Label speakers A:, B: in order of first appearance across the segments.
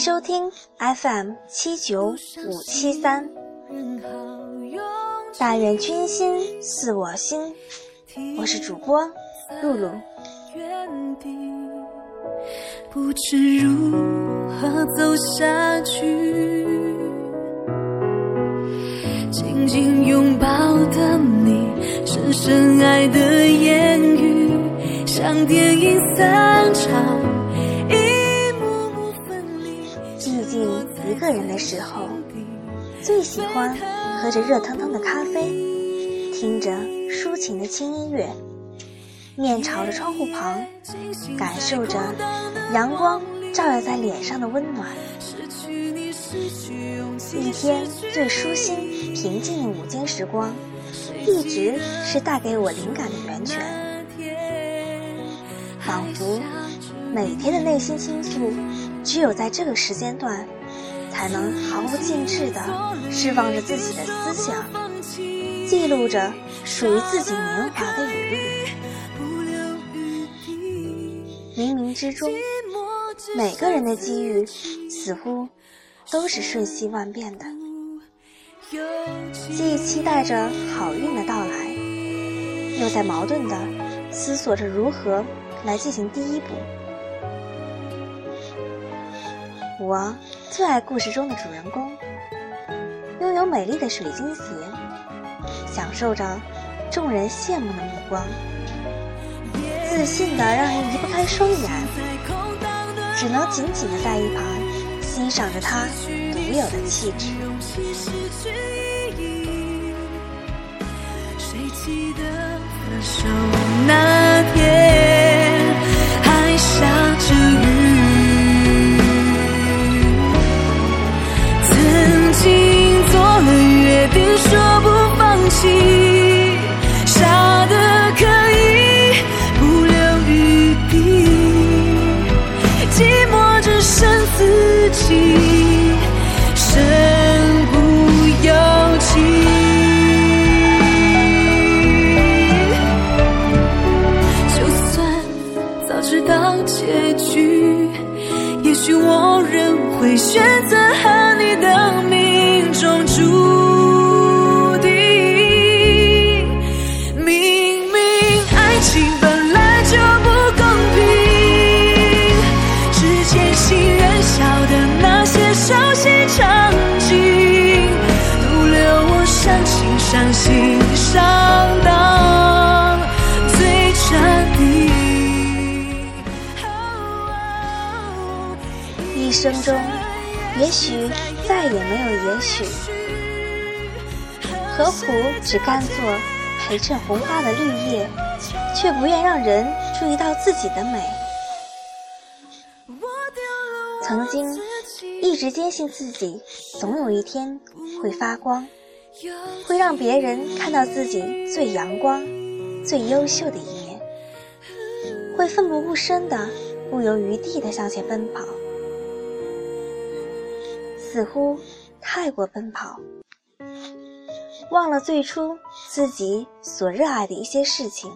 A: 收听 FM 七九五七三。但愿君心似我心，我是主播露露。不知如何走下去，紧紧拥抱的你，深深爱的言语，像电影散场，一个人的时候，最喜欢喝着热腾腾的咖啡，听着抒情的轻音乐。面朝着窗户旁，感受着阳光照耀在脸上的温暖。一天最舒心、平静的午间时光，一直是带给我灵感的源泉。仿佛每天的内心倾诉，只有在这个时间段，才能毫无禁制地释放着自己的思想，记录着属于自己年华的语录。冥冥之中，每个人的机遇似乎都是瞬息万变的，既期待着好运的到来，又在矛盾的思索着如何来进行第一步。我最爱故事中的主人公，拥有美丽的水晶鞋，享受着众人羡慕的目光。自信的让人移不开双眼，只能紧紧的在一旁欣赏着他独有的气质。谁记得分手那一生中，也许再也没有也许，何苦只甘做陪衬红花的绿叶，却不愿让人注意到自己的美？曾经一直坚信自己总有一天会发光，会让别人看到自己最阳光、最优秀的一面，会奋不顾身的、不由余地的向前奔跑。似乎太过奔跑，忘了最初自己所热爱的一些事情。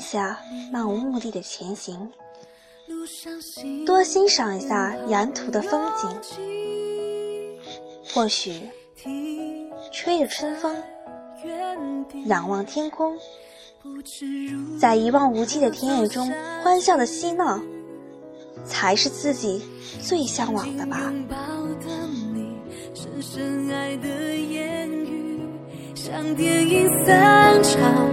A: 下，漫无目的的前行。多欣赏一下沿途的风景，或许吹着春风，仰望天空，在一望无际的田野中欢笑的嬉闹，才是自己最向往的吧。像电影散场，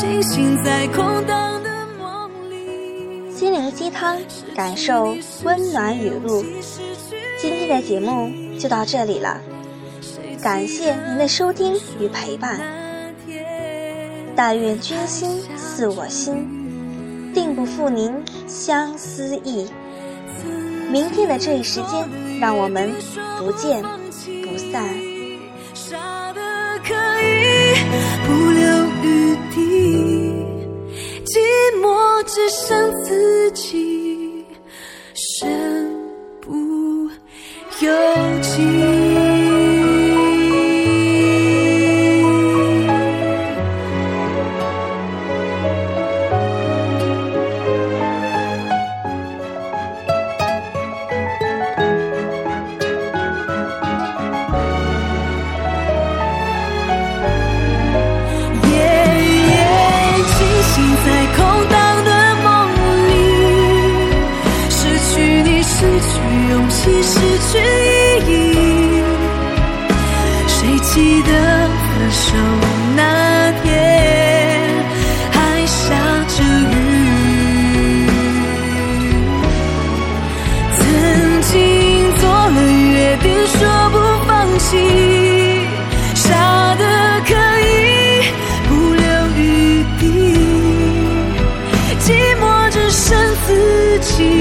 A: 夜惊醒在空荡的梦里。心灵鸡汤，感受温暖雨露。今天的节目就到这里了，感谢您的收听与陪伴。但愿君心似我心。
B: 定不负您相思意。明天的这一时间，让我们不见不散。
A: 只剩自己，身不由己。勇气，失去意义。谁记得分手那天还下着雨？曾经做了约定，说不放弃，傻得可以不留余地，寂寞只剩自己。